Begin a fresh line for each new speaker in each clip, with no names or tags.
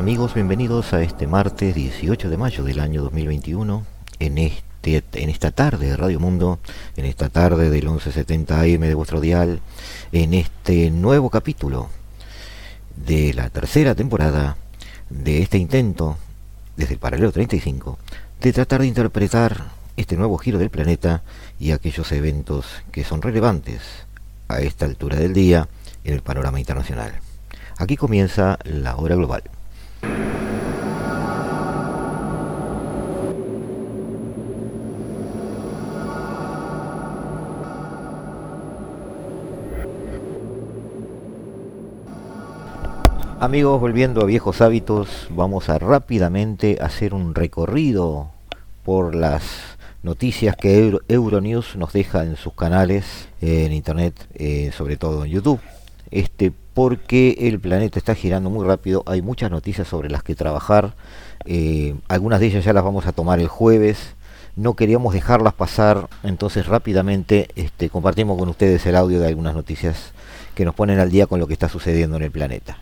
amigos, bienvenidos a este martes 18 de mayo del año 2021 en este en esta tarde de Radio Mundo, en esta tarde del 1170 AM de vuestro dial, en este nuevo capítulo de la tercera temporada de este intento desde el paralelo 35 de tratar de interpretar este nuevo giro del planeta y aquellos eventos que son relevantes a esta altura del día en el panorama internacional. Aquí comienza la hora global. Amigos, volviendo a viejos hábitos, vamos a rápidamente hacer un recorrido por las noticias que Euronews nos deja en sus canales en internet, eh, sobre todo en YouTube. Este porque el planeta está girando muy rápido, hay muchas noticias sobre las que trabajar, eh, algunas de ellas ya las vamos a tomar el jueves, no queríamos dejarlas pasar, entonces rápidamente este, compartimos con ustedes el audio de algunas noticias que nos ponen al día con lo que está sucediendo en el planeta.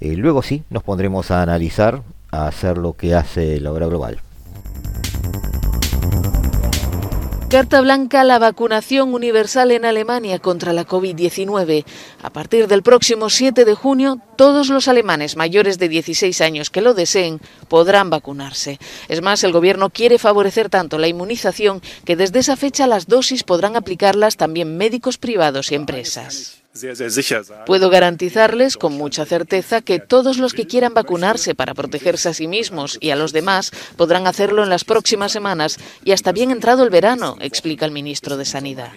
Eh, luego sí, nos pondremos a analizar, a hacer lo que hace la obra global.
Carta blanca la vacunación universal en Alemania contra la COVID-19. A partir del próximo 7 de junio, todos los alemanes mayores de 16 años que lo deseen podrán vacunarse. Es más, el gobierno quiere favorecer tanto la inmunización que desde esa fecha las dosis podrán aplicarlas también médicos privados y empresas. Puedo garantizarles con mucha certeza que todos los que quieran vacunarse para protegerse a sí mismos y a los demás podrán hacerlo en las próximas semanas y hasta bien entrado el verano, explica el ministro de Sanidad.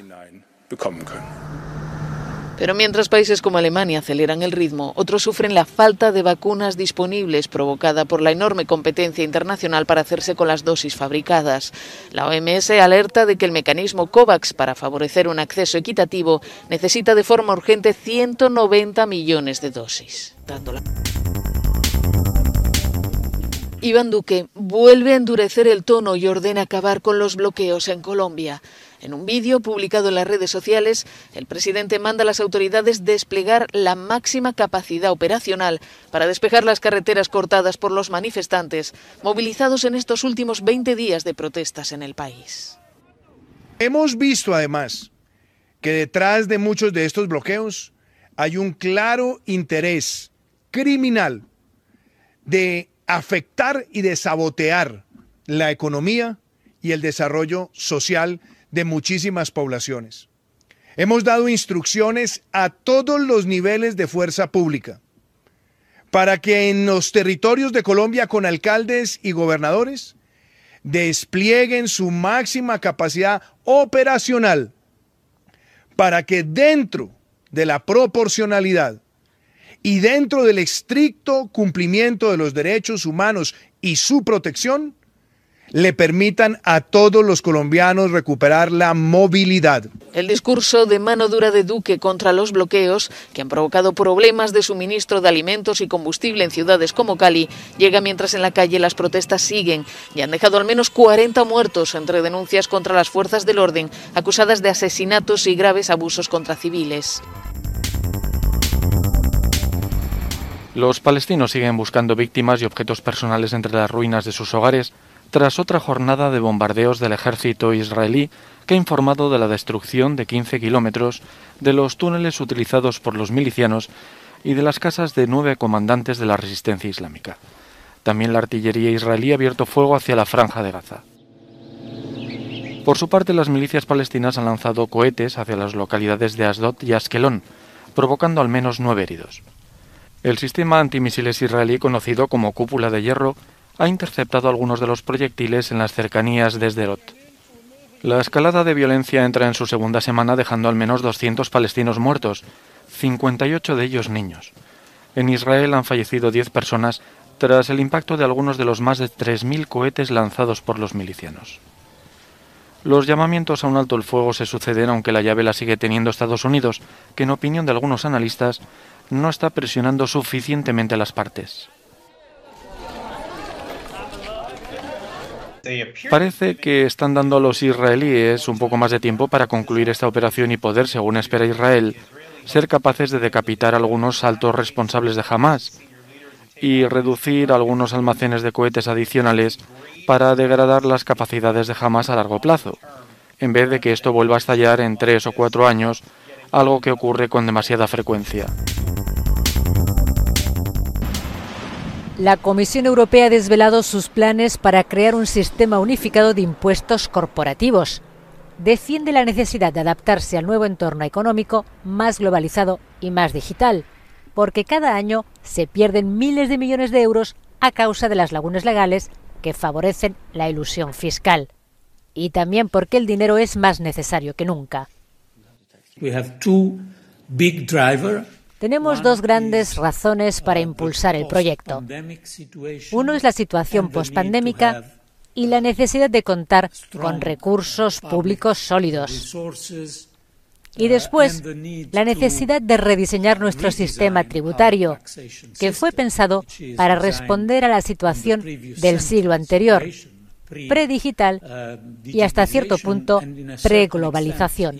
Pero mientras países como Alemania aceleran el ritmo, otros sufren la falta de vacunas disponibles provocada por la enorme competencia internacional para hacerse con las dosis fabricadas. La OMS alerta de que el mecanismo COVAX para favorecer un acceso equitativo necesita de forma urgente 190 millones de dosis. Iván Duque vuelve a endurecer el tono y ordena acabar con los bloqueos en Colombia. En un vídeo publicado en las redes sociales, el presidente manda a las autoridades desplegar la máxima capacidad operacional para despejar las carreteras cortadas por los manifestantes movilizados en estos últimos 20 días de protestas en el país.
Hemos visto además que detrás de muchos de estos bloqueos hay un claro interés criminal de afectar y de sabotear la economía y el desarrollo social de muchísimas poblaciones. Hemos dado instrucciones a todos los niveles de fuerza pública para que en los territorios de Colombia con alcaldes y gobernadores desplieguen su máxima capacidad operacional para que dentro de la proporcionalidad y dentro del estricto cumplimiento de los derechos humanos y su protección, le permitan a todos los colombianos recuperar la movilidad.
El discurso de mano dura de Duque contra los bloqueos, que han provocado problemas de suministro de alimentos y combustible en ciudades como Cali, llega mientras en la calle las protestas siguen y han dejado al menos 40 muertos entre denuncias contra las fuerzas del orden, acusadas de asesinatos y graves abusos contra civiles.
Los palestinos siguen buscando víctimas y objetos personales entre las ruinas de sus hogares tras otra jornada de bombardeos del ejército israelí que ha informado de la destrucción de 15 kilómetros de los túneles utilizados por los milicianos y de las casas de nueve comandantes de la resistencia islámica. También la artillería israelí ha abierto fuego hacia la franja de Gaza. Por su parte, las milicias palestinas han lanzado cohetes hacia las localidades de Asdod y Askelón, provocando al menos nueve heridos. El sistema antimisiles israelí, conocido como cúpula de hierro, ha interceptado algunos de los proyectiles en las cercanías de Sderot. La escalada de violencia entra en su segunda semana dejando al menos 200 palestinos muertos, 58 de ellos niños. En Israel han fallecido 10 personas tras el impacto de algunos de los más de 3.000 cohetes lanzados por los milicianos. Los llamamientos a un alto el fuego se suceden aunque la llave la sigue teniendo Estados Unidos, que en opinión de algunos analistas no está presionando suficientemente a las partes. Parece que están dando a los israelíes un poco más de tiempo para concluir esta operación y poder, según espera Israel, ser capaces de decapitar algunos altos responsables de Hamas y reducir algunos almacenes de cohetes adicionales para degradar las capacidades de Hamas a largo plazo, en vez de que esto vuelva a estallar en tres o cuatro años, algo que ocurre con demasiada frecuencia.
La Comisión Europea ha desvelado sus planes para crear un sistema unificado de impuestos corporativos. Defiende la necesidad de adaptarse al nuevo entorno económico más globalizado y más digital, porque cada año se pierden miles de millones de euros a causa de las lagunas legales que favorecen la ilusión fiscal. Y también porque el dinero es más necesario que nunca. Tenemos dos grandes razones para impulsar el proyecto. Uno es la situación pospandémica y la necesidad de contar con recursos públicos sólidos. Y después, la necesidad de rediseñar nuestro sistema tributario, que fue pensado para responder a la situación del siglo anterior, predigital y hasta cierto punto preglobalización.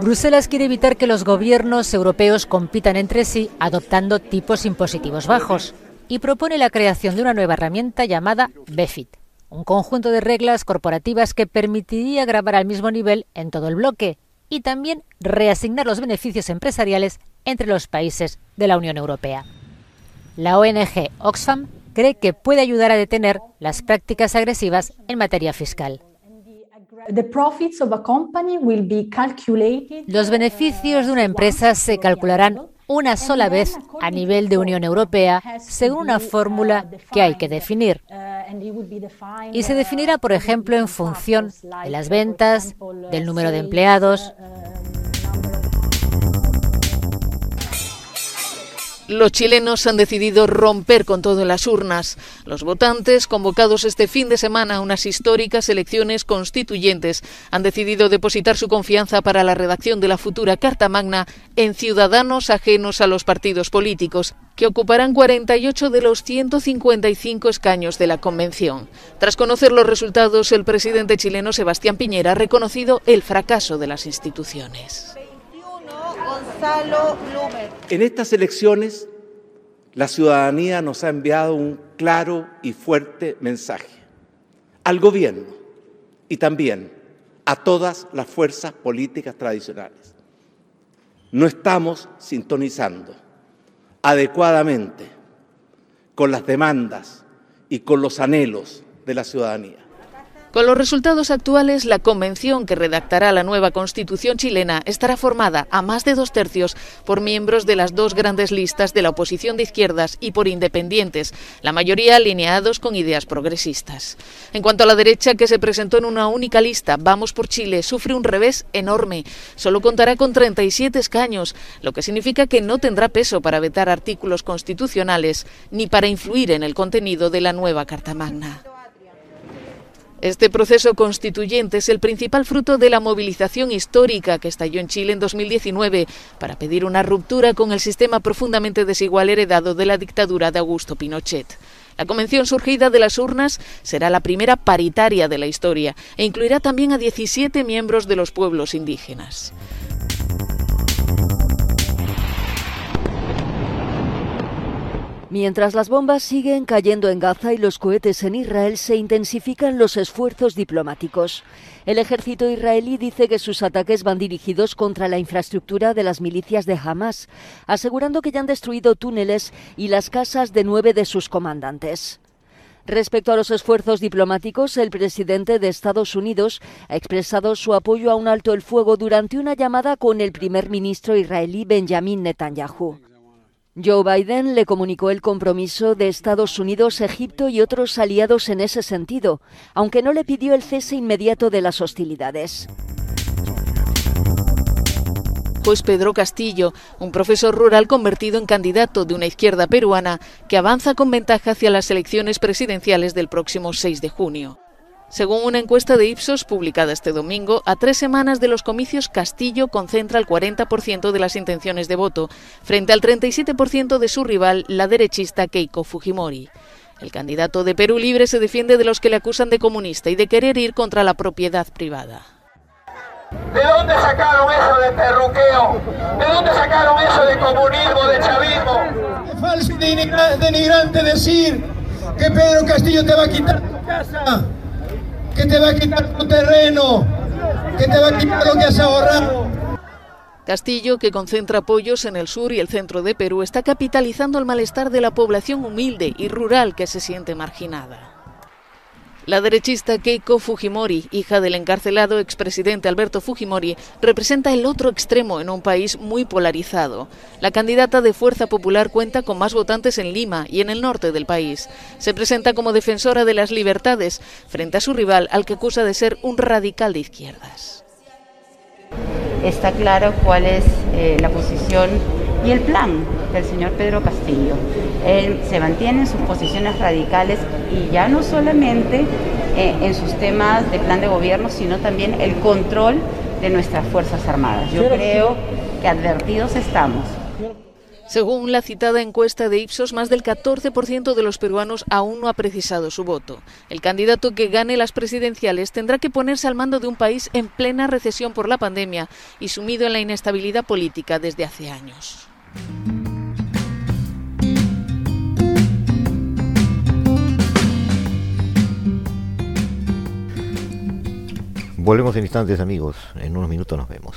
Bruselas quiere evitar que los gobiernos europeos compitan entre sí adoptando tipos impositivos bajos y propone la creación de una nueva herramienta llamada BEFIT, un conjunto de reglas corporativas que permitiría grabar al mismo nivel en todo el bloque y también reasignar los beneficios empresariales entre los países de la Unión Europea. La ONG Oxfam cree que puede ayudar a detener las prácticas agresivas en materia fiscal. Los beneficios de una empresa se calcularán una sola vez a nivel de Unión Europea según una fórmula que hay que definir. Y se definirá, por ejemplo, en función de las ventas, del número de empleados,
Los chilenos han decidido romper con todo en las urnas. Los votantes, convocados este fin de semana a unas históricas elecciones constituyentes, han decidido depositar su confianza para la redacción de la futura Carta Magna en ciudadanos ajenos a los partidos políticos, que ocuparán 48 de los 155 escaños de la Convención. Tras conocer los resultados, el presidente chileno Sebastián Piñera ha reconocido el fracaso de las instituciones.
En estas elecciones, la ciudadanía nos ha enviado un claro y fuerte mensaje al gobierno y también a todas las fuerzas políticas tradicionales. No estamos sintonizando adecuadamente con las demandas y con los anhelos de la ciudadanía.
Con los resultados actuales, la convención que redactará la nueva constitución chilena estará formada a más de dos tercios por miembros de las dos grandes listas de la oposición de izquierdas y por independientes, la mayoría alineados con ideas progresistas. En cuanto a la derecha, que se presentó en una única lista, Vamos por Chile, sufre un revés enorme. Solo contará con 37 escaños, lo que significa que no tendrá peso para vetar artículos constitucionales ni para influir en el contenido de la nueva Carta Magna. Este proceso constituyente es el principal fruto de la movilización histórica que estalló en Chile en 2019 para pedir una ruptura con el sistema profundamente desigual heredado de la dictadura de Augusto Pinochet. La convención surgida de las urnas será la primera paritaria de la historia e incluirá también a 17 miembros de los pueblos indígenas.
Mientras las bombas siguen cayendo en Gaza y los cohetes en Israel, se intensifican los esfuerzos diplomáticos. El ejército israelí dice que sus ataques van dirigidos contra la infraestructura de las milicias de Hamas, asegurando que ya han destruido túneles y las casas de nueve de sus comandantes. Respecto a los esfuerzos diplomáticos, el presidente de Estados Unidos ha expresado su apoyo a un alto el fuego durante una llamada con el primer ministro israelí Benjamin Netanyahu. Joe Biden le comunicó el compromiso de Estados Unidos, Egipto y otros aliados en ese sentido, aunque no le pidió el cese inmediato de las hostilidades.
Pues Pedro Castillo, un profesor rural convertido en candidato de una izquierda peruana que avanza con ventaja hacia las elecciones presidenciales del próximo 6 de junio. Según una encuesta de Ipsos publicada este domingo, a tres semanas de los comicios, Castillo concentra el 40% de las intenciones de voto, frente al 37% de su rival, la derechista Keiko Fujimori. El candidato de Perú Libre se defiende de los que le acusan de comunista y de querer ir contra la propiedad privada.
¿De dónde sacaron eso de perruqueo? ¿De dónde sacaron eso de comunismo, de chavismo?
Es falso y denigrante decir que Pedro Castillo te va a quitar tu casa, que te va a quitar tu terreno, que te va a quitar lo que has ahorrado.
Castillo, que concentra apoyos en el sur y el centro de Perú, está capitalizando el malestar de la población humilde y rural que se siente marginada. La derechista Keiko Fujimori, hija del encarcelado expresidente Alberto Fujimori, representa el otro extremo en un país muy polarizado. La candidata de Fuerza Popular cuenta con más votantes en Lima y en el norte del país. Se presenta como defensora de las libertades frente a su rival, al que acusa de ser un radical de izquierdas.
Está claro cuál es eh, la posición y el plan del señor Pedro Castillo. Él se mantiene en sus posiciones radicales y ya no solamente eh, en sus temas de plan de gobierno, sino también el control de nuestras Fuerzas Armadas. Yo creo que advertidos estamos.
Según la citada encuesta de Ipsos, más del 14% de los peruanos aún no ha precisado su voto. El candidato que gane las presidenciales tendrá que ponerse al mando de un país en plena recesión por la pandemia y sumido en la inestabilidad política desde hace años.
Volvemos en instantes amigos, en unos minutos nos vemos.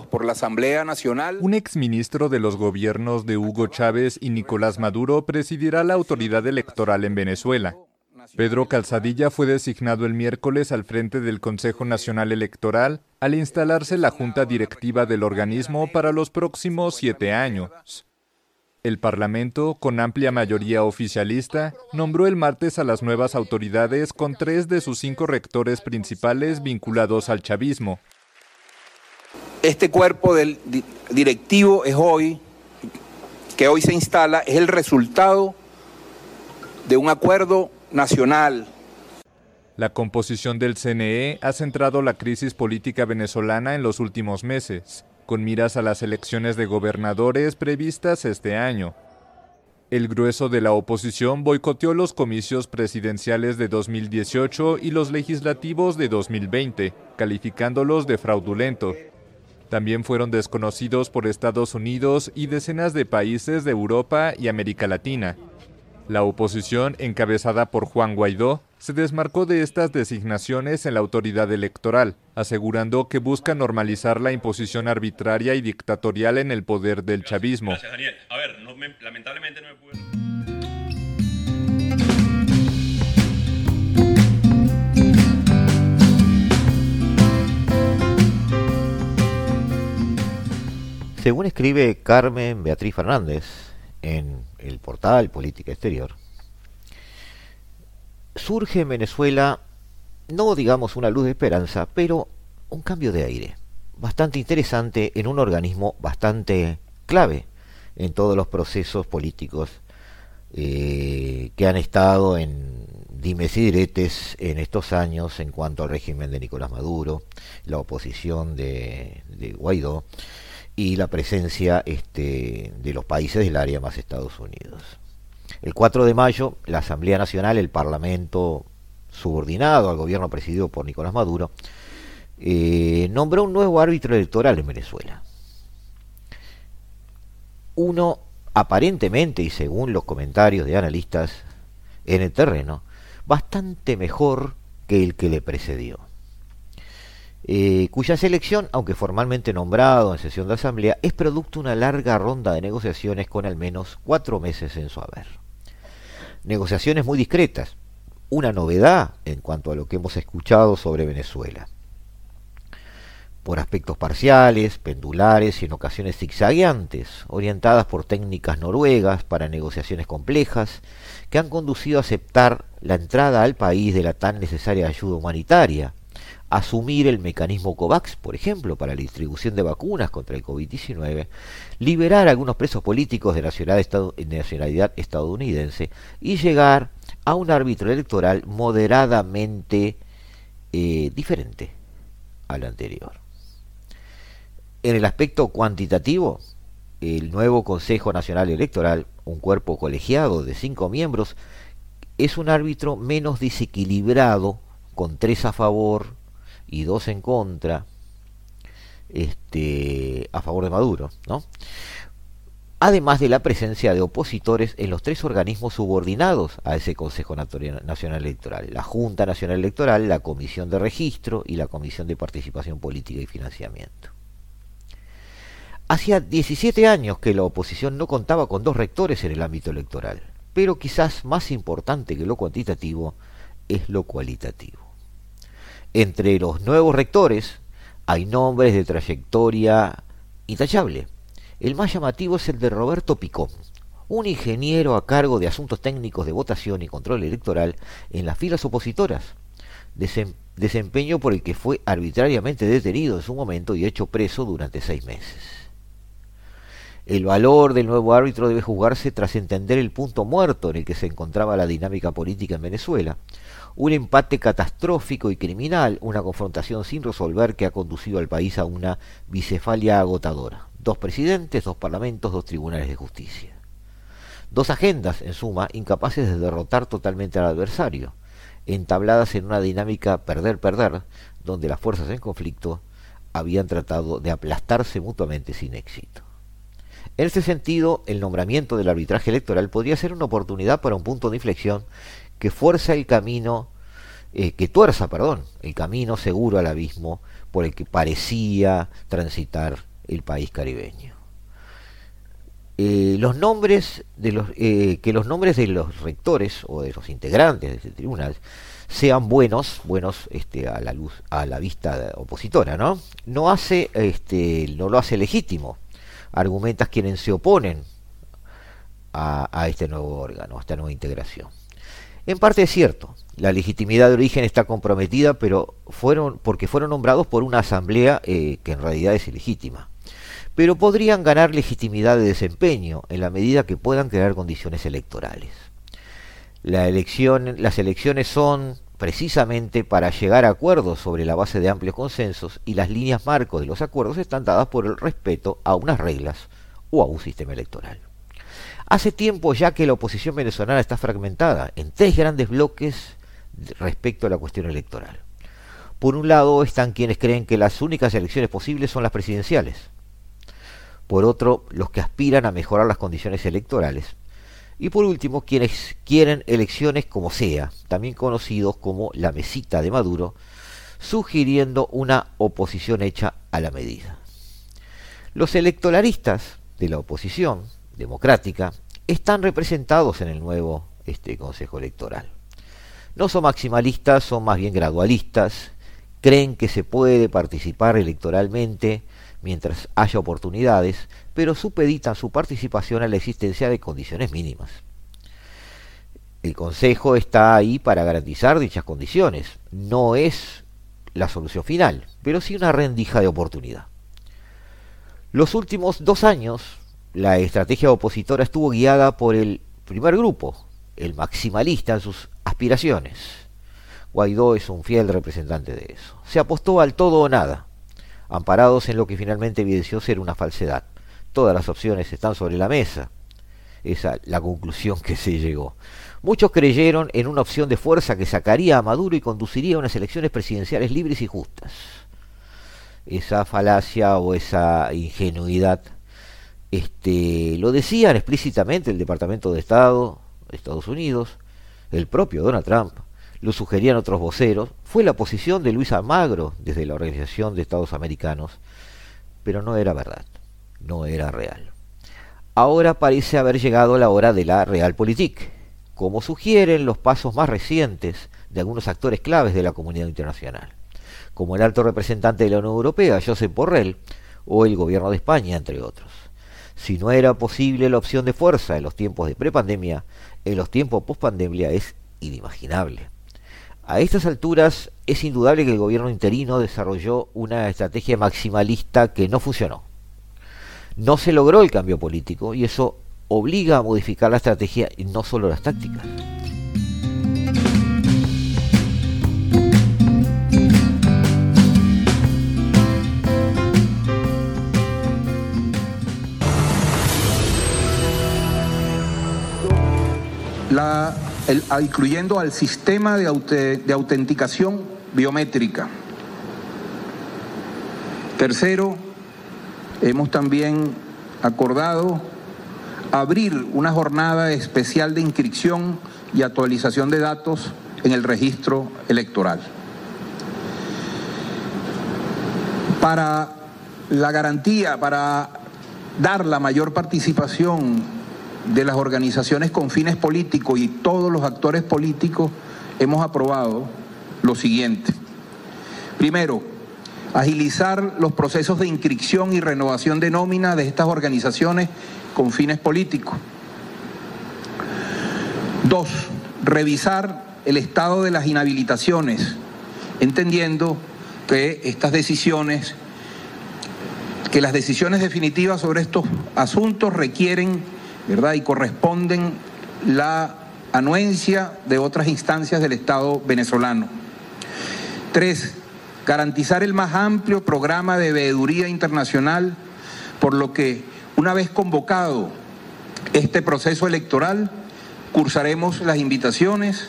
Por la Asamblea Nacional.
Un exministro de los gobiernos de Hugo Chávez y Nicolás Maduro presidirá la autoridad electoral en Venezuela. Pedro Calzadilla fue designado el miércoles al frente del Consejo Nacional Electoral al instalarse la junta directiva del organismo para los próximos siete años. El Parlamento, con amplia mayoría oficialista, nombró el martes a las nuevas autoridades con tres de sus cinco rectores principales vinculados al chavismo,
este cuerpo del directivo es hoy, que hoy se instala, es el resultado de un acuerdo nacional.
La composición del CNE ha centrado la crisis política venezolana en los últimos meses, con miras a las elecciones de gobernadores previstas este año. El grueso de la oposición boicoteó los comicios presidenciales de 2018 y los legislativos de 2020, calificándolos de fraudulento. También fueron desconocidos por Estados Unidos y decenas de países de Europa y América Latina. La oposición, encabezada por Juan Guaidó, se desmarcó de estas designaciones en la autoridad electoral, asegurando que busca normalizar la imposición arbitraria y dictatorial en el poder del chavismo. Gracias, Daniel. A ver, lamentablemente no me puedo...
Según escribe Carmen Beatriz Fernández en el portal Política Exterior, surge en Venezuela, no digamos una luz de esperanza, pero un cambio de aire, bastante interesante en un organismo bastante clave en todos los procesos políticos eh, que han estado en dimes y diretes en estos años en cuanto al régimen de Nicolás Maduro, la oposición de, de Guaidó y la presencia este, de los países del área más Estados Unidos. El 4 de mayo, la Asamblea Nacional, el Parlamento subordinado al gobierno presidido por Nicolás Maduro, eh, nombró un nuevo árbitro electoral en Venezuela. Uno aparentemente, y según los comentarios de analistas en el terreno, bastante mejor que el que le precedió. Eh, cuya selección, aunque formalmente nombrado en sesión de asamblea, es producto de una larga ronda de negociaciones con al menos cuatro meses en su haber. Negociaciones muy discretas, una novedad en cuanto a lo que hemos escuchado sobre Venezuela. Por aspectos parciales, pendulares y en ocasiones zigzagueantes, orientadas por técnicas noruegas para negociaciones complejas, que han conducido a aceptar la entrada al país de la tan necesaria ayuda humanitaria, asumir el mecanismo COVAX, por ejemplo, para la distribución de vacunas contra el COVID-19, liberar a algunos presos políticos de nacionalidad estadounidense y llegar a un árbitro electoral moderadamente eh, diferente al anterior. En el aspecto cuantitativo, el nuevo Consejo Nacional Electoral, un cuerpo colegiado de cinco miembros, es un árbitro menos desequilibrado, con tres a favor y dos en contra, este, a favor de Maduro, ¿no? Además de la presencia de opositores en los tres organismos subordinados a ese Consejo Nacional Electoral, la Junta Nacional Electoral, la Comisión de Registro y la Comisión de Participación Política y Financiamiento. Hacía 17 años que la oposición no contaba con dos rectores en el ámbito electoral, pero quizás más importante que lo cuantitativo es lo cualitativo. Entre los nuevos rectores hay nombres de trayectoria intachable. El más llamativo es el de Roberto Picón, un ingeniero a cargo de asuntos técnicos de votación y control electoral en las filas opositoras, desempeño por el que fue arbitrariamente detenido en su momento y hecho preso durante seis meses. El valor del nuevo árbitro debe jugarse tras entender el punto muerto en el que se encontraba la dinámica política en Venezuela, un empate catastrófico y criminal, una confrontación sin resolver que ha conducido al país a una bicefalia agotadora. Dos presidentes, dos parlamentos, dos tribunales de justicia. Dos agendas, en suma, incapaces de derrotar totalmente al adversario, entabladas en una dinámica perder-perder, donde las fuerzas en conflicto habían tratado de aplastarse mutuamente sin éxito. En este sentido, el nombramiento del arbitraje electoral podría ser una oportunidad para un punto de inflexión que fuerza el camino, eh, que tuerza, perdón, el camino seguro al abismo por el que parecía transitar el país caribeño. Eh, los nombres de los eh, que los nombres de los rectores o de los integrantes de este tribunal sean buenos, buenos este, a la luz, a la vista opositora, ¿no? No hace, este, no lo hace legítimo argumentas quienes se oponen a, este nuevo órgano, a esta nueva integración. En parte es cierto, la legitimidad de origen está comprometida, pero fueron porque fueron nombrados por una asamblea eh, que en realidad es ilegítima. Pero podrían ganar legitimidad de desempeño en la medida que puedan crear condiciones electorales. Las elecciones son precisamente para llegar a acuerdos sobre la base de amplios consensos y las líneas marcos de los acuerdos están dadas por el respeto a unas reglas o a un sistema electoral. Hace tiempo ya que la oposición venezolana está fragmentada en tres grandes bloques respecto a la cuestión electoral. Por un lado están quienes creen que las únicas elecciones posibles son las presidenciales. Por otro, los que aspiran a mejorar las condiciones electorales y por último, quienes quieren elecciones como sea, también conocidos como la mesita de Maduro, sugiriendo una oposición hecha a la medida. Los electoralistas de la oposición democrática están representados en el nuevo este, Consejo Electoral. No son maximalistas, son más bien gradualistas, creen que se puede participar electoralmente mientras haya oportunidades, pero supeditan su participación a la existencia de condiciones mínimas. El Consejo está ahí para garantizar dichas condiciones. No es la solución final, pero sí una rendija de oportunidad. Los últimos dos años, la estrategia opositora estuvo guiada por el primer grupo, el maximalista en sus aspiraciones. Guaidó es un fiel representante de eso. Se apostó al todo o nada, amparados en lo que finalmente evidenció ser una falsedad. Todas las opciones están sobre la mesa. Esa es la conclusión que se llegó. Muchos creyeron en una opción de fuerza que sacaría a Maduro y conduciría a unas elecciones presidenciales libres y justas. Esa falacia o esa ingenuidad este, lo decían explícitamente el Departamento de Estado de Estados Unidos, el propio Donald Trump, lo sugerían otros voceros, fue la posición de Luis Almagro desde la Organización de Estados Americanos, pero no era verdad, no era real. Ahora parece haber llegado la hora de la realpolitik como sugieren los pasos más recientes de algunos actores claves de la comunidad internacional, como el alto representante de la Unión Europea, Josep Borrell, o el gobierno de España, entre otros. Si no era posible la opción de fuerza en los tiempos de prepandemia, en los tiempos postpandemia es inimaginable. A estas alturas es indudable que el gobierno interino desarrolló una estrategia maximalista que no funcionó. No se logró el cambio político y eso obliga a modificar la estrategia y no solo las tácticas.
La, incluyendo al sistema de, de autenticación biométrica. Tercero, hemos también acordado abrir una jornada especial de inscripción y actualización de datos en el registro electoral. Para la garantía, para dar la mayor participación de las organizaciones con fines políticos y todos los actores políticos, hemos aprobado lo siguiente. Primero, agilizar los procesos de inscripción y renovación de nómina de estas organizaciones con fines políticos. Dos, revisar el estado de las inhabilitaciones, entendiendo que estas decisiones, que las decisiones definitivas sobre estos asuntos requieren, ¿verdad? Y corresponden la anuencia de otras instancias del Estado venezolano. Tres, garantizar el más amplio programa de veeduría internacional, por lo que una vez convocado este proceso electoral, cursaremos las invitaciones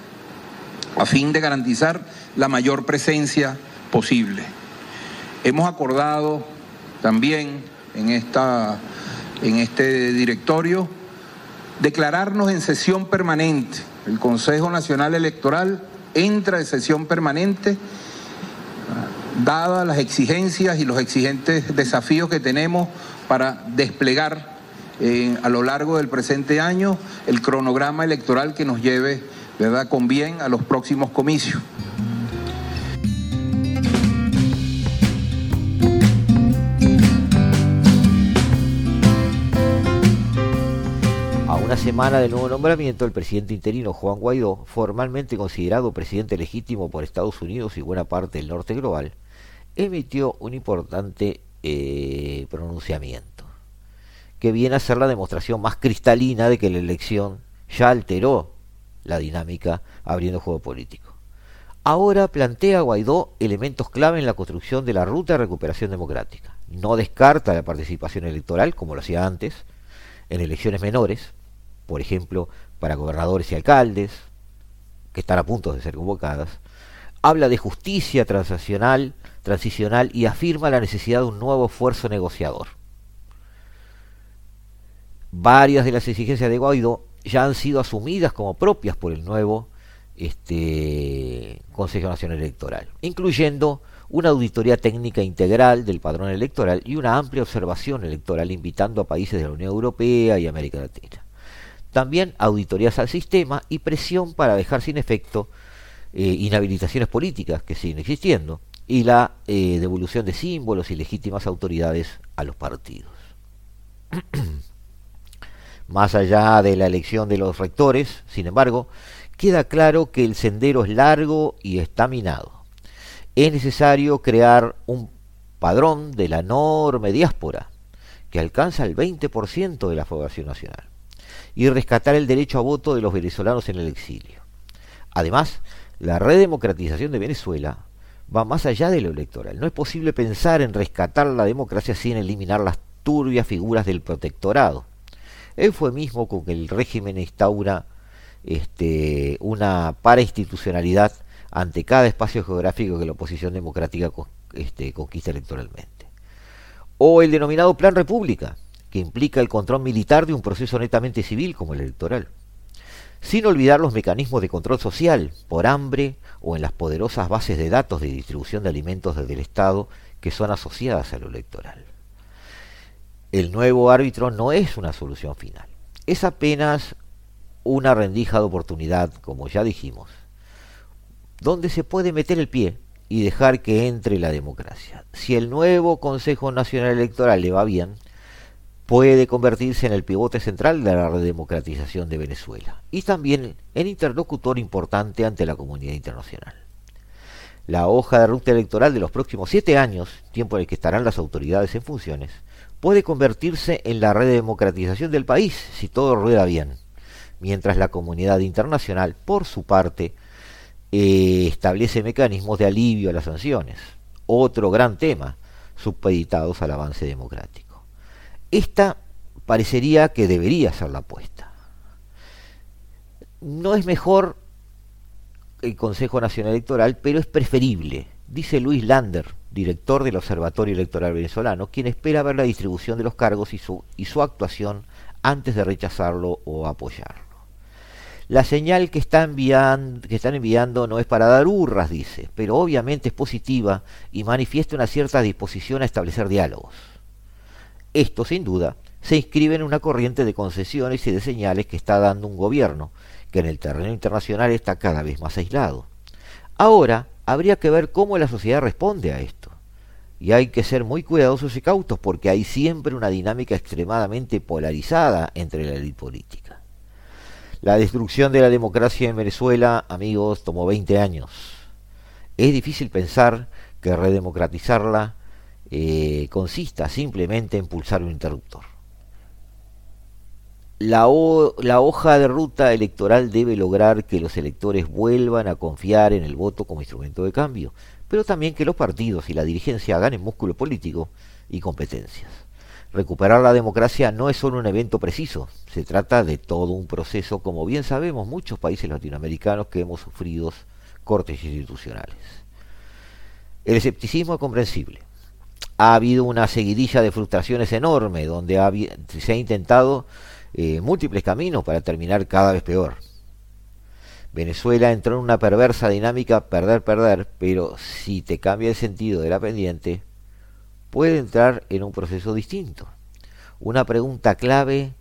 a fin de garantizar la mayor presencia posible. Hemos acordado también en, esta, en este directorio declararnos en sesión permanente. El Consejo Nacional Electoral entra en sesión permanente dadas las exigencias y los exigentes desafíos que tenemos para desplegar eh, a lo largo del presente año el cronograma electoral que nos lleve ¿verdad? con bien a los próximos comicios.
Una semana del nuevo nombramiento, el presidente interino Juan Guaidó, formalmente considerado presidente legítimo por Estados Unidos y buena parte del norte global, emitió un importante eh, pronunciamiento, que viene a ser la demostración más cristalina de que la elección ya alteró la dinámica abriendo juego político. Ahora plantea Guaidó elementos clave en la construcción de la ruta de recuperación democrática. No descarta la participación electoral, como lo hacía antes, en elecciones menores, por ejemplo, para gobernadores y alcaldes, que están a punto de ser convocadas. Habla de justicia transaccional transicional y afirma la necesidad de un nuevo esfuerzo negociador. Varias de las exigencias de Guaidó ya han sido asumidas como propias por el nuevo este, Consejo Nacional Electoral, incluyendo una auditoría técnica integral del padrón electoral y una amplia observación electoral invitando a países de la Unión Europea y América Latina. También auditorías al sistema y presión para dejar sin efecto eh, inhabilitaciones políticas que siguen existiendo, y la eh, devolución de símbolos y legítimas autoridades a los partidos. Más allá de la elección de los rectores, sin embargo, queda claro que el sendero es largo y está minado. Es necesario crear un padrón de la enorme diáspora, que alcanza el 20% de la población nacional, y rescatar el derecho a voto de los venezolanos en el exilio. Además, la redemocratización de Venezuela va más allá de lo electoral. No es posible pensar en rescatar la democracia sin eliminar las turbias figuras del protectorado. Eufemismo con que el régimen instaura este, una parainstitucionalidad ante cada espacio geográfico que la oposición democrática este, conquista electoralmente. O el denominado Plan República, que implica el control militar de un proceso netamente civil como el electoral. Sin olvidar los mecanismos de control social, por hambre o en las poderosas bases de datos de distribución de alimentos desde el Estado que son asociadas a lo electoral. El nuevo árbitro no es una solución final, es apenas una rendija de oportunidad, como ya dijimos, donde se puede meter el pie y dejar que entre la democracia. Si el nuevo Consejo Nacional Electoral le va bien, puede convertirse en el pivote central de la redemocratización de Venezuela y también en interlocutor importante ante la comunidad internacional. La hoja de ruta electoral de los próximos siete años, tiempo en el que estarán las autoridades en funciones, puede convertirse en la redemocratización del país si todo rueda bien, mientras la comunidad internacional, por su parte, eh, establece mecanismos de alivio a las sanciones, otro gran tema, supeditados al avance democrático. Esta parecería que debería ser la apuesta. No es mejor el Consejo Nacional Electoral, pero es preferible, dice Luis Lander, director del Observatorio Electoral Venezolano, quien espera ver la distribución de los cargos y su, actuación antes de rechazarlo o apoyarlo. La señal que, que están enviando no es para dar hurras, dice, pero obviamente es positiva y manifiesta una cierta disposición a establecer diálogos. Esto, sin duda, se inscribe en una corriente de concesiones y de señales que está dando un gobierno, que en el terreno internacional está cada vez más aislado. Ahora, habría que ver cómo la sociedad responde a esto. Y hay que ser muy cuidadosos y cautos porque hay siempre una dinámica extremadamente polarizada entre la élite política. La destrucción de la democracia en Venezuela, amigos, tomó 20 años. Es difícil pensar que redemocratizarla eh, consista simplemente en pulsar un interruptor. La, la, hoja de ruta electoral debe lograr que los electores vuelvan a confiar en el voto como instrumento de cambio, pero también que los partidos y la dirigencia ganen músculo político y competencias. Recuperar la democracia no es solo un evento preciso, se trata de todo un proceso, como bien sabemos muchos países latinoamericanos que hemos sufrido cortes institucionales. El escepticismo es comprensible, ha habido una seguidilla de frustraciones enorme, donde se ha intentado eh, múltiples caminos para terminar cada vez peor. Venezuela entró en una perversa dinámica perder-perder, pero si te cambia el sentido de la pendiente, puede entrar en un proceso distinto. Una pregunta clave,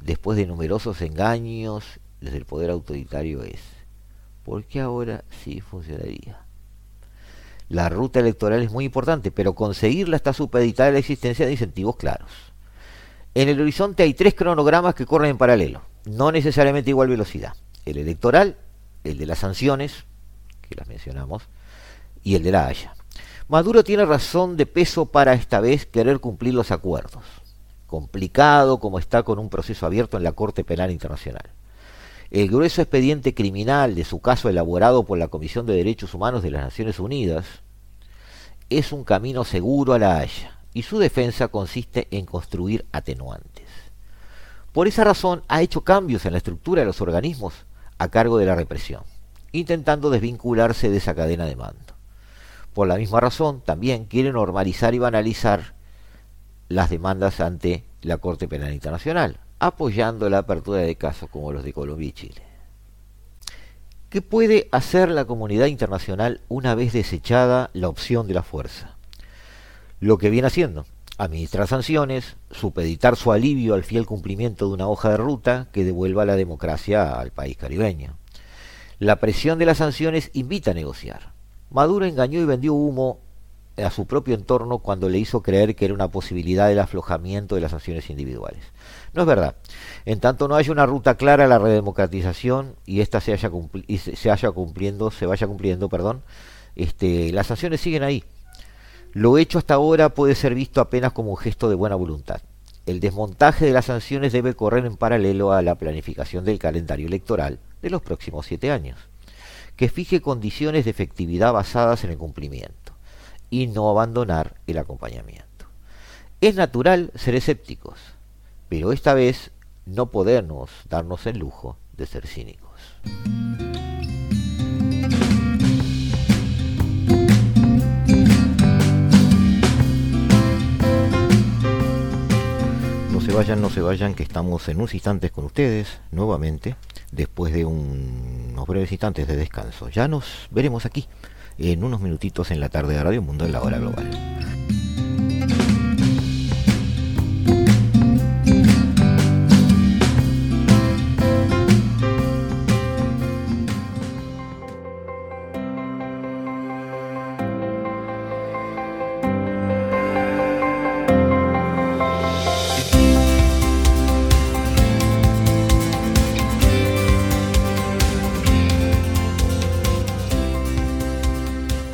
después de numerosos engaños desde el poder autoritario, es, ¿por qué ahora sí funcionaría? La ruta electoral es muy importante, pero conseguirla está supeditada a la existencia de incentivos claros. En el horizonte hay tres cronogramas que corren en paralelo, no necesariamente igual velocidad. El electoral, el de las sanciones, que las mencionamos, y el de la Haya. Maduro tiene razón de peso para esta vez querer cumplir los acuerdos, complicado como está con un proceso abierto en la Corte Penal Internacional. El grueso expediente criminal de su caso elaborado por la Comisión de Derechos Humanos de las Naciones Unidas es un camino seguro a la Haya y su defensa consiste en construir atenuantes. Por esa razón ha hecho cambios en la estructura de los organismos a cargo de la represión, intentando desvincularse de esa cadena de mando. Por la misma razón, también quiere normalizar y banalizar las demandas ante la Corte Penal Internacional, apoyando la apertura de casos como los de Colombia y Chile. ¿Qué puede hacer la comunidad internacional una vez desechada la opción de la fuerza? Lo que viene haciendo, administrar sanciones, supeditar su alivio al fiel cumplimiento de una hoja de ruta que devuelva la democracia al país caribeño. La presión de las sanciones invita a negociar. Maduro engañó y vendió humo a su propio entorno cuando le hizo creer que era una posibilidad el aflojamiento de las sanciones individuales. No es verdad. En tanto no haya una ruta clara a la redemocratización y esta se, haya y se, haya cumpliendo, se vaya cumpliendo, perdón, este, las sanciones siguen ahí. Lo hecho hasta ahora puede ser visto apenas como un gesto de buena voluntad. El desmontaje de las sanciones debe correr en paralelo a la planificación del calendario electoral de los próximos siete años, que fije condiciones de efectividad basadas en el cumplimiento y no abandonar el acompañamiento. Es natural ser escépticos, pero esta vez no podemos darnos el lujo de ser cínicos. No se vayan, no se vayan, que estamos en unos instantes con ustedes nuevamente, después de unos breves instantes de descanso. Ya nos veremos aquí en unos minutitos en la tarde de Radio Mundo en la hora global.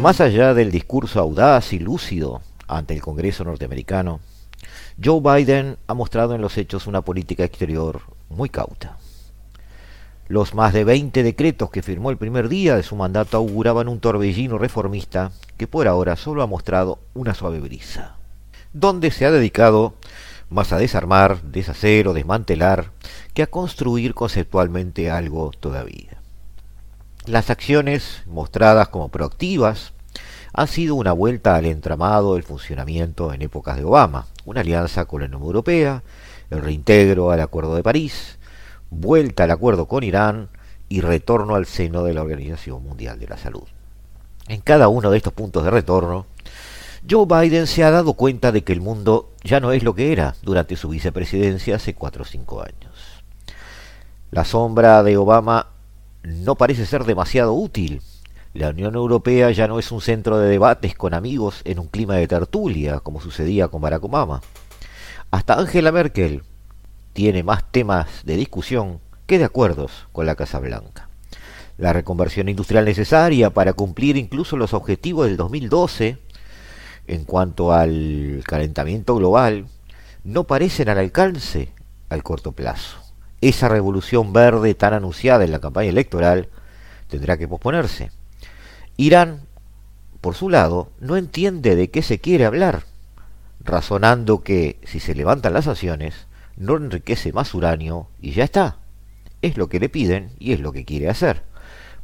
Más allá del discurso audaz y lúcido ante el Congreso norteamericano, Joe Biden ha mostrado en los hechos una política exterior muy cauta. Los más de 20 decretos que firmó el primer día de su mandato auguraban un torbellino reformista que por ahora solo ha mostrado una suave brisa, donde se ha dedicado más a desarmar, deshacer o desmantelar que a construir conceptualmente algo todavía. Las acciones mostradas como proactivas ha sido una vuelta al entramado del funcionamiento en épocas de Obama, una alianza con la Unión Europea, el reintegro al Acuerdo de París, vuelta al acuerdo con Irán y retorno al seno de la Organización Mundial de la Salud. En cada uno de estos puntos de retorno, Joe Biden se ha dado cuenta de que el mundo ya no es lo que era durante su vicepresidencia hace cuatro o cinco años. La sombra de Obama no parece ser demasiado útil la Unión Europea ya no es un centro de debates con amigos en un clima de tertulia, como sucedía con Barack Obama. Hasta Angela Merkel tiene más temas de discusión que de acuerdos con la Casa Blanca. La reconversión industrial necesaria para cumplir incluso los objetivos del 2012 en cuanto al calentamiento global no parecen al alcance al corto plazo. Esa revolución verde tan anunciada en la campaña electoral tendrá que posponerse. Irán, por su lado, no entiende de qué se quiere hablar, razonando que si se levantan las sanciones, no enriquece más uranio y ya está. Es lo que le piden y es lo que quiere hacer.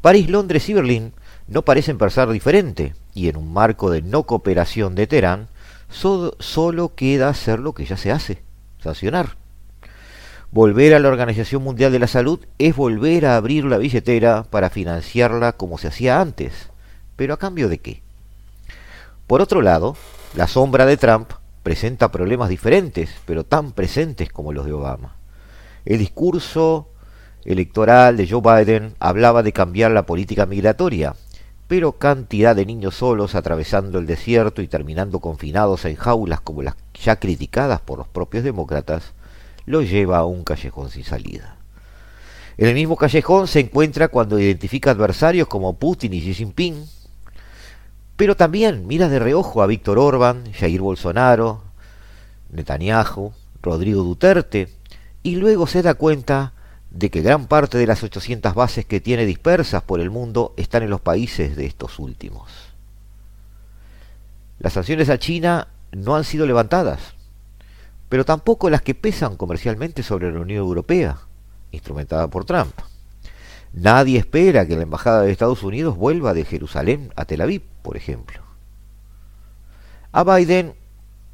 París, Londres y Berlín no parecen pensar diferente, y en un marco de no cooperación de Teherán, solo queda hacer lo que ya se hace, sancionar. Volver a la Organización Mundial de la Salud es volver a abrir la billetera para financiarla como se hacía antes, ¿Pero a cambio de qué? Por otro lado, la sombra de Trump presenta problemas diferentes, pero tan presentes como los de Obama. El discurso electoral de Joe Biden hablaba de cambiar la política migratoria, pero cantidad de niños solos atravesando el desierto y terminando confinados en jaulas como las ya criticadas por los propios demócratas, lo lleva a un callejón sin salida. En el mismo callejón se encuentra cuando identifica adversarios como Putin y Xi Jinping, pero también mira de reojo a Víctor Orban, Jair Bolsonaro, Netanyahu, Rodrigo Duterte, y luego se da cuenta de que gran parte de las 800 bases que tiene dispersas por el mundo están en los países de estos últimos. Las sanciones a China no han sido levantadas, pero tampoco las que pesan comercialmente sobre la Unión Europea, instrumentada por Trump. Nadie espera que la Embajada de Estados Unidos vuelva de Jerusalén a Tel Aviv, por ejemplo. A Biden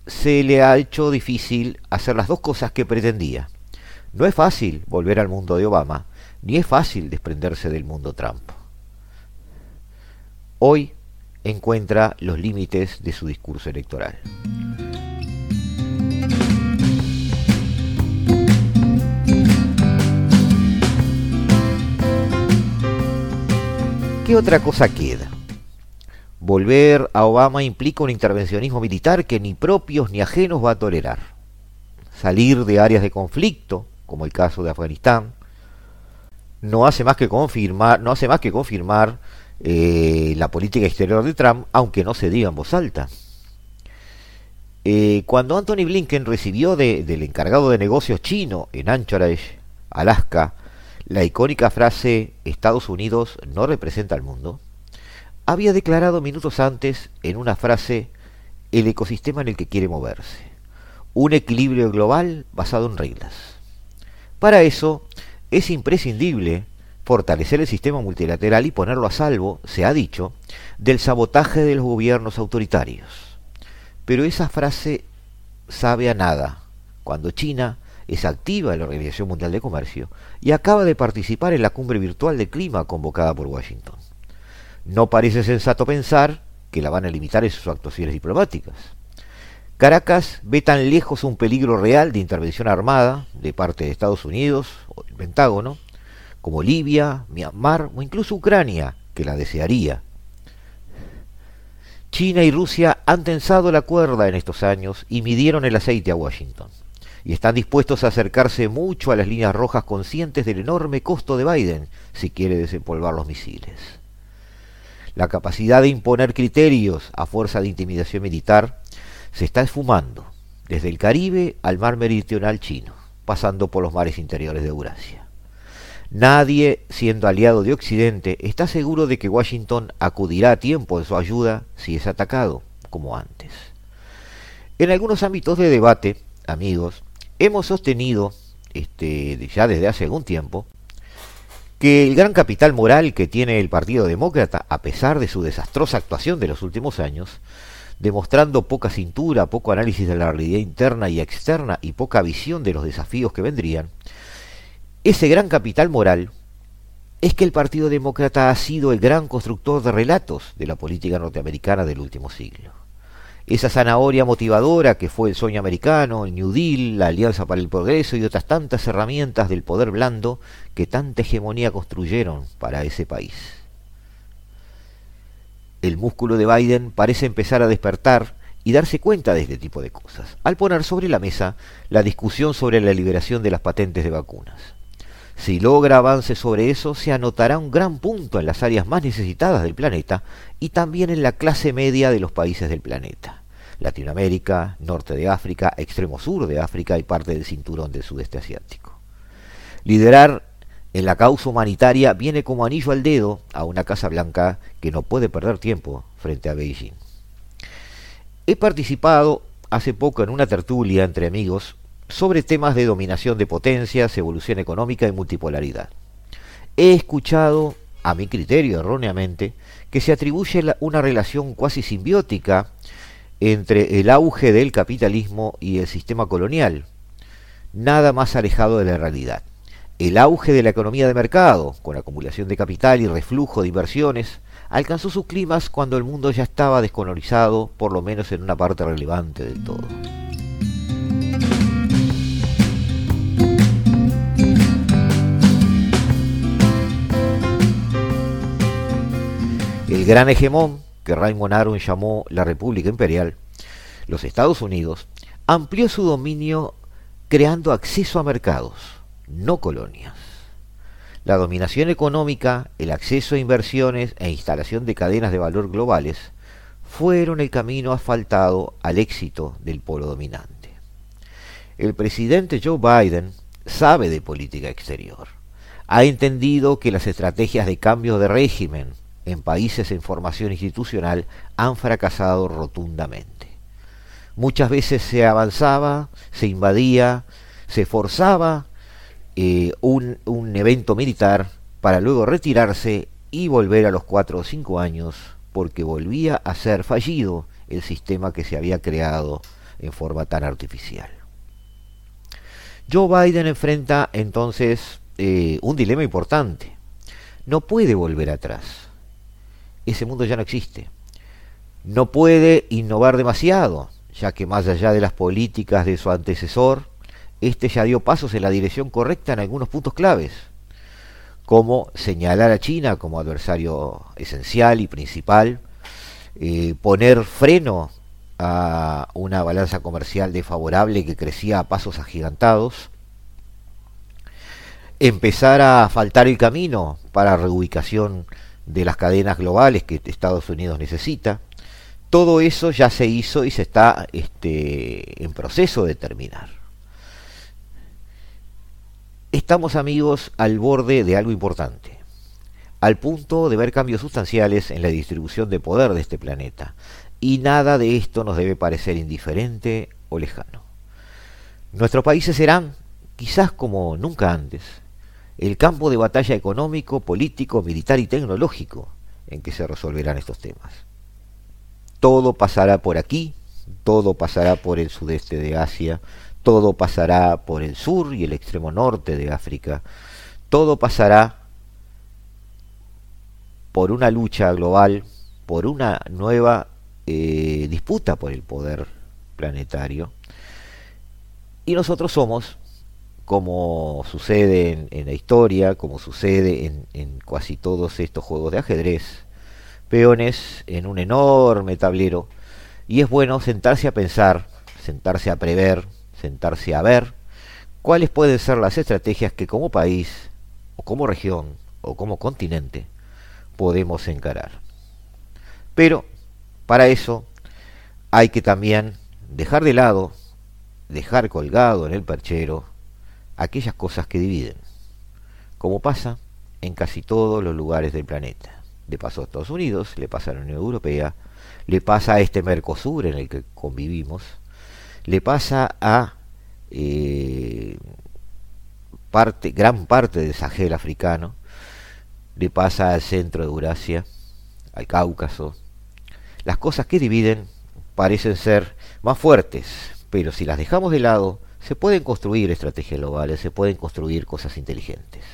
se le ha hecho difícil hacer las dos cosas que pretendía. No es fácil volver al mundo de Obama, ni es fácil desprenderse del mundo Trump. Hoy encuentra los límites de su discurso electoral. ¿Qué otra cosa queda? Volver a Obama implica un intervencionismo militar que ni propios ni ajenos va a tolerar. Salir de áreas de conflicto, como el caso de Afganistán, no hace más que confirmar, no hace más que confirmar eh, la política exterior de Trump, aunque no se diga en voz alta. Eh, cuando Anthony Blinken recibió del encargado de negocios chino en Anchorage, Alaska, la icónica frase Estados Unidos no representa al mundo, había declarado minutos antes en una frase el ecosistema en el que quiere moverse, un equilibrio global basado en reglas. Para eso es imprescindible fortalecer el sistema multilateral y ponerlo a salvo, se ha dicho, del sabotaje de los gobiernos autoritarios. Pero esa frase sabe a nada cuando China es activa en la Organización Mundial de Comercio y acaba de participar en la cumbre virtual de clima convocada por Washington. No parece sensato pensar que la van a limitar en sus actuaciones diplomáticas. Caracas ve tan lejos un peligro real de intervención armada de parte de Estados Unidos o el Pentágono como Libia, Myanmar o incluso Ucrania, que la desearía. China y Rusia han tensado la cuerda en estos años y midieron el aceite a Washington, y están dispuestos a acercarse mucho a las líneas rojas conscientes del enorme costo de Biden si quiere desempolvar los misiles. La capacidad de imponer criterios a fuerza de intimidación militar se está esfumando, desde el Caribe al mar meridional chino, pasando por los mares interiores de Eurasia. Nadie, siendo aliado de Occidente, está seguro de que Washington acudirá a tiempo en su ayuda si es atacado, como antes. En algunos ámbitos de debate, amigos, hemos sostenido, este, ya desde hace algún tiempo, que el gran capital moral que tiene el Partido Demócrata, a pesar de su desastrosa actuación de los últimos años, demostrando poca cintura, poco análisis de la realidad interna y externa y poca visión de los desafíos que vendrían, ese gran capital moral es que el Partido Demócrata ha sido el gran constructor de relatos de la política norteamericana del último siglo. Esa zanahoria motivadora que fue el sueño americano, el New Deal, la Alianza para el Progreso y otras tantas herramientas del poder blando que tanta hegemonía construyeron para ese país. El músculo de Biden parece empezar a despertar y darse cuenta de este tipo de cosas, al poner sobre la mesa la discusión sobre la liberación de las patentes de vacunas. Si logra avance sobre eso, se anotará un gran punto en las áreas más necesitadas del planeta y también en la clase media de los países del planeta. Latinoamérica, norte de África, extremo sur de África y parte del cinturón del sudeste asiático. Liderar en la causa humanitaria viene como anillo al dedo a una Casa Blanca que no puede perder tiempo frente a Beijing. He participado hace poco en una tertulia entre amigos sobre temas de dominación de potencias, evolución económica y multipolaridad. He escuchado, a mi criterio erróneamente, que se atribuye una relación cuasi simbiótica entre el auge del capitalismo y el sistema colonial, nada más alejado de la realidad. El auge de la economía de mercado, con acumulación de capital y reflujo de inversiones, alcanzó sus climas cuando el mundo ya estaba descolonizado, por lo menos en una parte relevante del todo. El gran hegemón, que Raymond Aron llamó la República Imperial, los Estados Unidos, amplió su dominio creando acceso a mercados, no colonias. La dominación económica, el acceso a inversiones e instalación de cadenas de valor globales fueron el camino asfaltado al éxito del polo dominante. El presidente Joe Biden sabe de política exterior. Ha entendido que las estrategias de cambio de régimen en países en formación institucional han fracasado rotundamente. Muchas veces se avanzaba, se invadía, se forzaba eh, un, un evento militar para luego retirarse y volver a los cuatro o cinco años porque volvía a ser fallido el sistema que se había creado en forma tan artificial. Joe Biden enfrenta entonces eh, un dilema importante. No puede volver atrás. Ese mundo ya no existe. No puede innovar demasiado, ya que más allá de las políticas de su antecesor, este ya dio pasos en la dirección correcta en algunos puntos claves, como señalar a China como adversario esencial y principal, eh, poner freno a una balanza comercial desfavorable que crecía a pasos agigantados, empezar a faltar el camino para reubicación de las cadenas globales que Estados Unidos necesita. Todo eso ya se hizo y se está este, en proceso de terminar. Estamos amigos al borde de algo importante, al punto de ver cambios sustanciales en la distribución de poder de este planeta, y nada de esto nos debe parecer indiferente o lejano. Nuestros países serán, quizás como nunca antes, el campo de batalla económico, político, militar y tecnológico en que se resolverán estos temas. Todo pasará por aquí, todo pasará por el sudeste de Asia, todo pasará por el sur y el extremo norte de África, todo pasará por una lucha global, por una nueva eh, disputa por el poder planetario. Y nosotros somos como sucede en, la historia, como sucede en, en, casi todos estos juegos de ajedrez, peones en un enorme tablero, y es bueno sentarse a pensar, sentarse a prever, sentarse a ver cuáles pueden ser las estrategias que como país, o como región, o como continente, podemos encarar. Pero, para eso, hay que también dejar de lado, dejar colgado en el perchero, aquellas cosas que dividen, como pasa en casi todos los lugares del planeta. Le pasó a Estados Unidos, le pasa a la Unión Europea, le pasa a este Mercosur en el que convivimos, le pasa a eh, parte, gran parte del Sahel africano, le pasa al centro de Eurasia, al Cáucaso. Las cosas que dividen parecen ser más fuertes, pero si las dejamos de lado, se pueden construir estrategias globales, se pueden construir cosas inteligentes.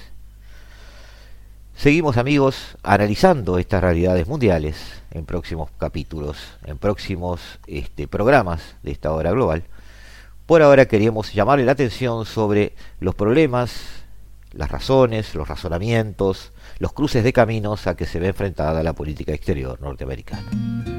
Seguimos amigos analizando estas realidades mundiales en próximos capítulos, en próximos este, programas de esta hora global. Por ahora queríamos llamarle la atención sobre los problemas, las razones, los razonamientos, los cruces de caminos a que se ve enfrentada la política exterior norteamericana.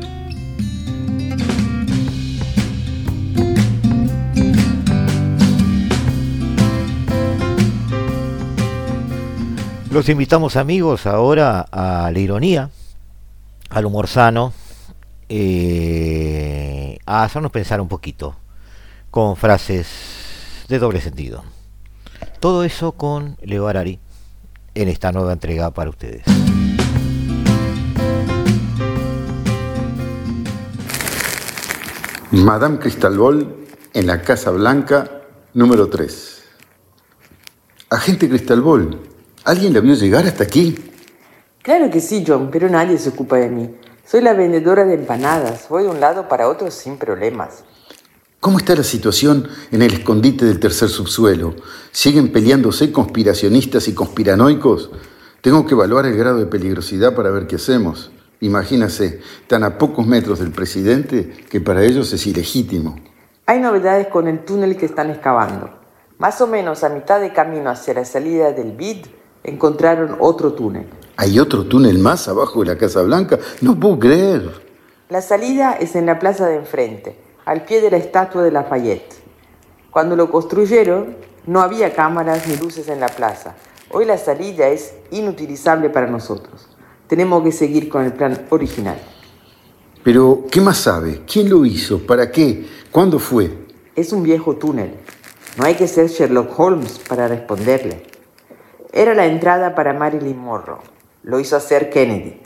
Los invitamos amigos ahora a la ironía, al humor sano, eh, a hacernos pensar un poquito con frases de doble sentido. Todo eso con Leo Arari en esta nueva entrega para ustedes.
Madame Cristalbol en la Casa Blanca número 3. Agente Cristalbol, ¿Alguien la vio llegar hasta aquí?
Claro que sí, John, pero nadie se ocupa de mí. Soy la vendedora de empanadas. Voy de un lado para otro sin problemas.
¿Cómo está la situación en el escondite del tercer subsuelo? ¿Siguen peleándose conspiracionistas y conspiranoicos? Tengo que evaluar el grado de peligrosidad para ver qué hacemos. Imagínase, tan a pocos metros del presidente que para ellos es ilegítimo.
Hay novedades con el túnel que están excavando. Más o menos a mitad de camino hacia la salida del BID, encontraron otro túnel.
¿Hay otro túnel más abajo de la Casa Blanca? No puedo creer.
La salida es en la plaza de enfrente, al pie de la estatua de Lafayette. Cuando lo construyeron, no había cámaras ni luces en la plaza. Hoy la salida es inutilizable para nosotros. Tenemos que seguir con el plan original.
Pero, ¿qué más sabe? ¿Quién lo hizo? ¿Para qué? ¿Cuándo fue?
Es un viejo túnel. No hay que ser Sherlock Holmes para responderle. Era la entrada para Marilyn Monroe. Lo hizo hacer Kennedy.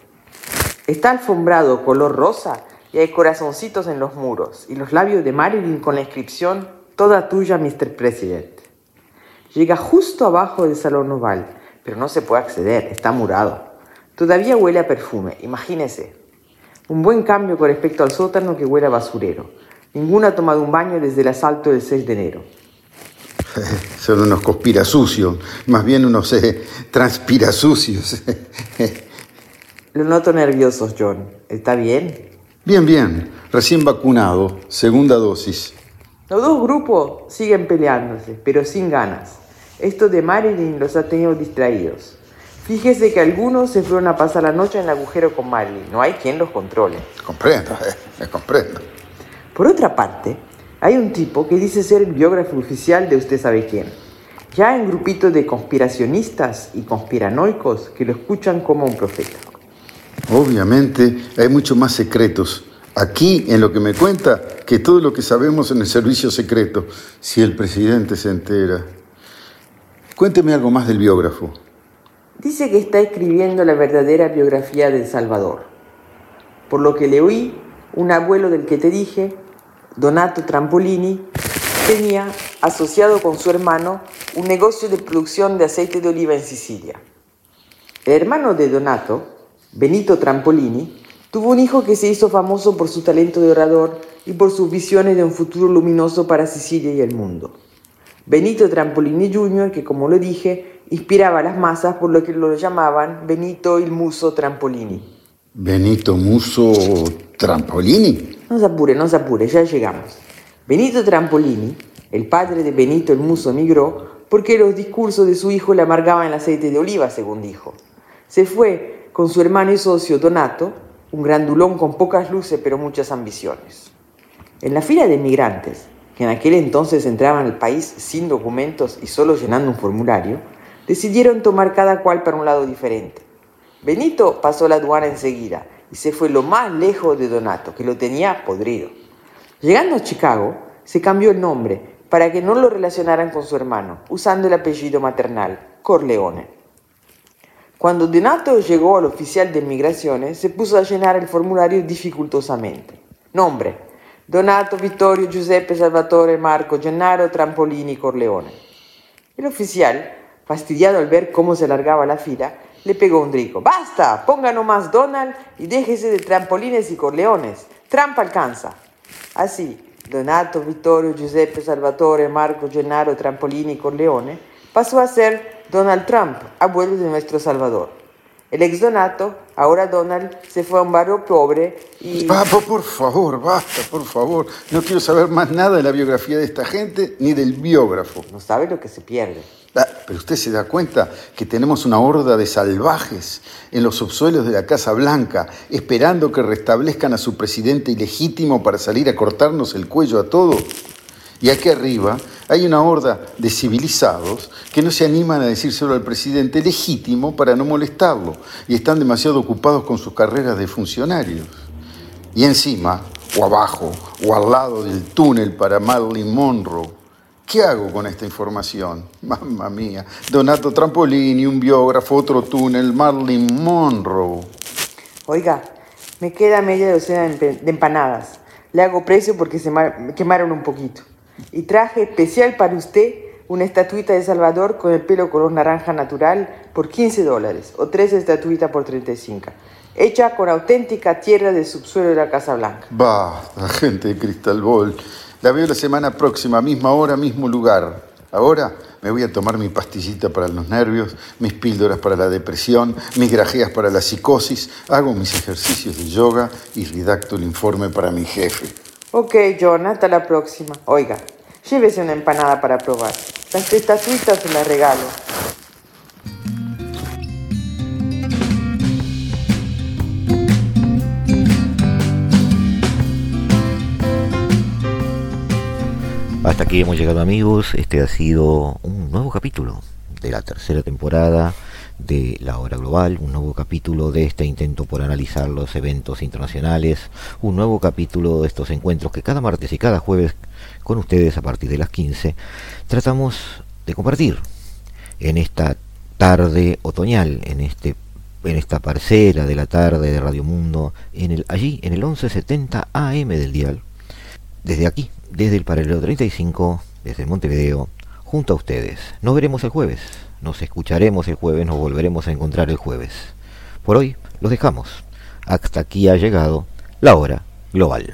Está alfombrado color rosa y hay corazoncitos en los muros y los labios de Marilyn con la inscripción Toda tuya, Mr. President. Llega justo abajo del salón oval, pero no se puede acceder, está murado. Todavía huele a perfume, imagínese. Un buen cambio con respecto al sótano que huele a basurero. Ninguno ha tomado un baño desde el asalto del 6 de enero.
Son unos conspirasucios, más bien unos eh, transpirasucios.
Lo noto nervioso, John. ¿Está bien?
Bien, bien. Recién vacunado, segunda dosis.
Los dos grupos siguen peleándose, pero sin ganas. Esto de Marilyn los ha tenido distraídos. Fíjese que algunos se fueron a pasar la noche en el agujero con Marilyn. No hay quien los controle.
Comprendo, eh, comprendo.
Por otra parte, hay un tipo que dice ser el biógrafo oficial de usted sabe quién. Ya hay un grupito de conspiracionistas y conspiranoicos que lo escuchan como un profeta.
Obviamente hay mucho más secretos aquí en lo que me cuenta que todo lo que sabemos en el servicio secreto, si el presidente se entera. Cuénteme algo más del biógrafo.
Dice que está escribiendo la verdadera biografía de El Salvador. Por lo que le oí, un abuelo del que te dije, Donato Trampolini, tenía, asociado con su hermano, un negocio de producción de aceite de oliva en Sicilia. El hermano de Donato, Benito Trampolini, tuvo un hijo que se hizo famoso por su talento de orador y por sus visiones de un futuro luminoso para Sicilia y el mundo. Benito Trampolini Jr., que como lo dije, inspiraba a las masas por lo que lo llamaban Benito il Muso Trampolini.
Benito Muso Trampolini.
No se apure, no se apure, ya llegamos. Benito Trampolini, el padre de Benito el Muso, emigró porque los discursos de su hijo le amargaban el aceite de oliva, según dijo. Se fue con su hermano y socio Donato, un grandulón con pocas luces pero muchas ambiciones. En la fila de emigrantes, que en aquel entonces entraban al país sin documentos y solo llenando un formulario, decidieron tomar cada cual para un lado diferente. Benito pasó la aduana enseguida y se fue lo más lejos de Donato, que lo tenía podrido. Llegando a Chicago, se cambió el nombre para que no lo relacionaran con su hermano, usando el apellido maternal, Corleone. Cuando Donato llegó al oficial de migraciones, se puso a llenar el formulario dificultosamente. Nombre, Donato Vittorio Giuseppe Salvatore Marco Gennaro Trampolini Corleone. El oficial, fastidiado al ver cómo se alargaba la fila, le pegó un drico. ¡Basta! Ponga nomás Donald y déjese de trampolines y corleones. Trampa alcanza. Así, Donato, Vittorio, Giuseppe, Salvatore, Marco, Gennaro, Trampolini y Corleone pasó a ser Donald Trump, abuelo de nuestro Salvador. El ex Donato, ahora Donald, se fue a un barrio pobre y...
Papo, por favor, basta, por favor. No quiero saber más nada de la biografía de esta gente ni del biógrafo.
No sabe lo que se pierde.
Ah, pero usted se da cuenta que tenemos una horda de salvajes en los subsuelos de la Casa Blanca, esperando que restablezcan a su presidente ilegítimo para salir a cortarnos el cuello a todos. Y aquí arriba hay una horda de civilizados que no se animan a decírselo al presidente legítimo para no molestarlo y están demasiado ocupados con sus carreras de funcionarios. Y encima, o abajo, o al lado del túnel para Marilyn Monroe, ¿Qué hago con esta información? Mamma mía. Donato Trampolini, un biógrafo, otro túnel, Marilyn Monroe.
Oiga, me queda media docena de empanadas. Le hago precio porque se quemaron un poquito. Y traje especial para usted una estatuita de Salvador con el pelo color naranja natural por 15 dólares o tres estatuitas por 35. Hecha con auténtica tierra del subsuelo de la Casa Blanca.
Basta, gente de Cristal Ball. La veo la semana próxima, misma hora, mismo lugar. Ahora me voy a tomar mi pastillita para los nervios, mis píldoras para la depresión, mis grajeas para la psicosis, hago mis ejercicios de yoga y redacto el informe para mi jefe.
Ok, John, hasta la próxima. Oiga, llévese una empanada para probar. Las estatuitas se las regalo.
Hasta aquí hemos llegado amigos, este ha sido un nuevo capítulo de la tercera temporada de La Hora Global, un nuevo capítulo de este intento por analizar los eventos internacionales, un nuevo capítulo de estos encuentros que cada martes y cada jueves con ustedes a partir de las 15 tratamos de compartir en esta tarde otoñal, en este en esta parcela de la tarde de Radio Mundo, en el, allí en el 1170 AM del dial, desde aquí, desde el paralelo 35, desde Montevideo, junto a ustedes. Nos veremos el jueves, nos escucharemos el jueves, nos volveremos a encontrar el jueves. Por hoy los dejamos. Hasta aquí ha llegado la hora global.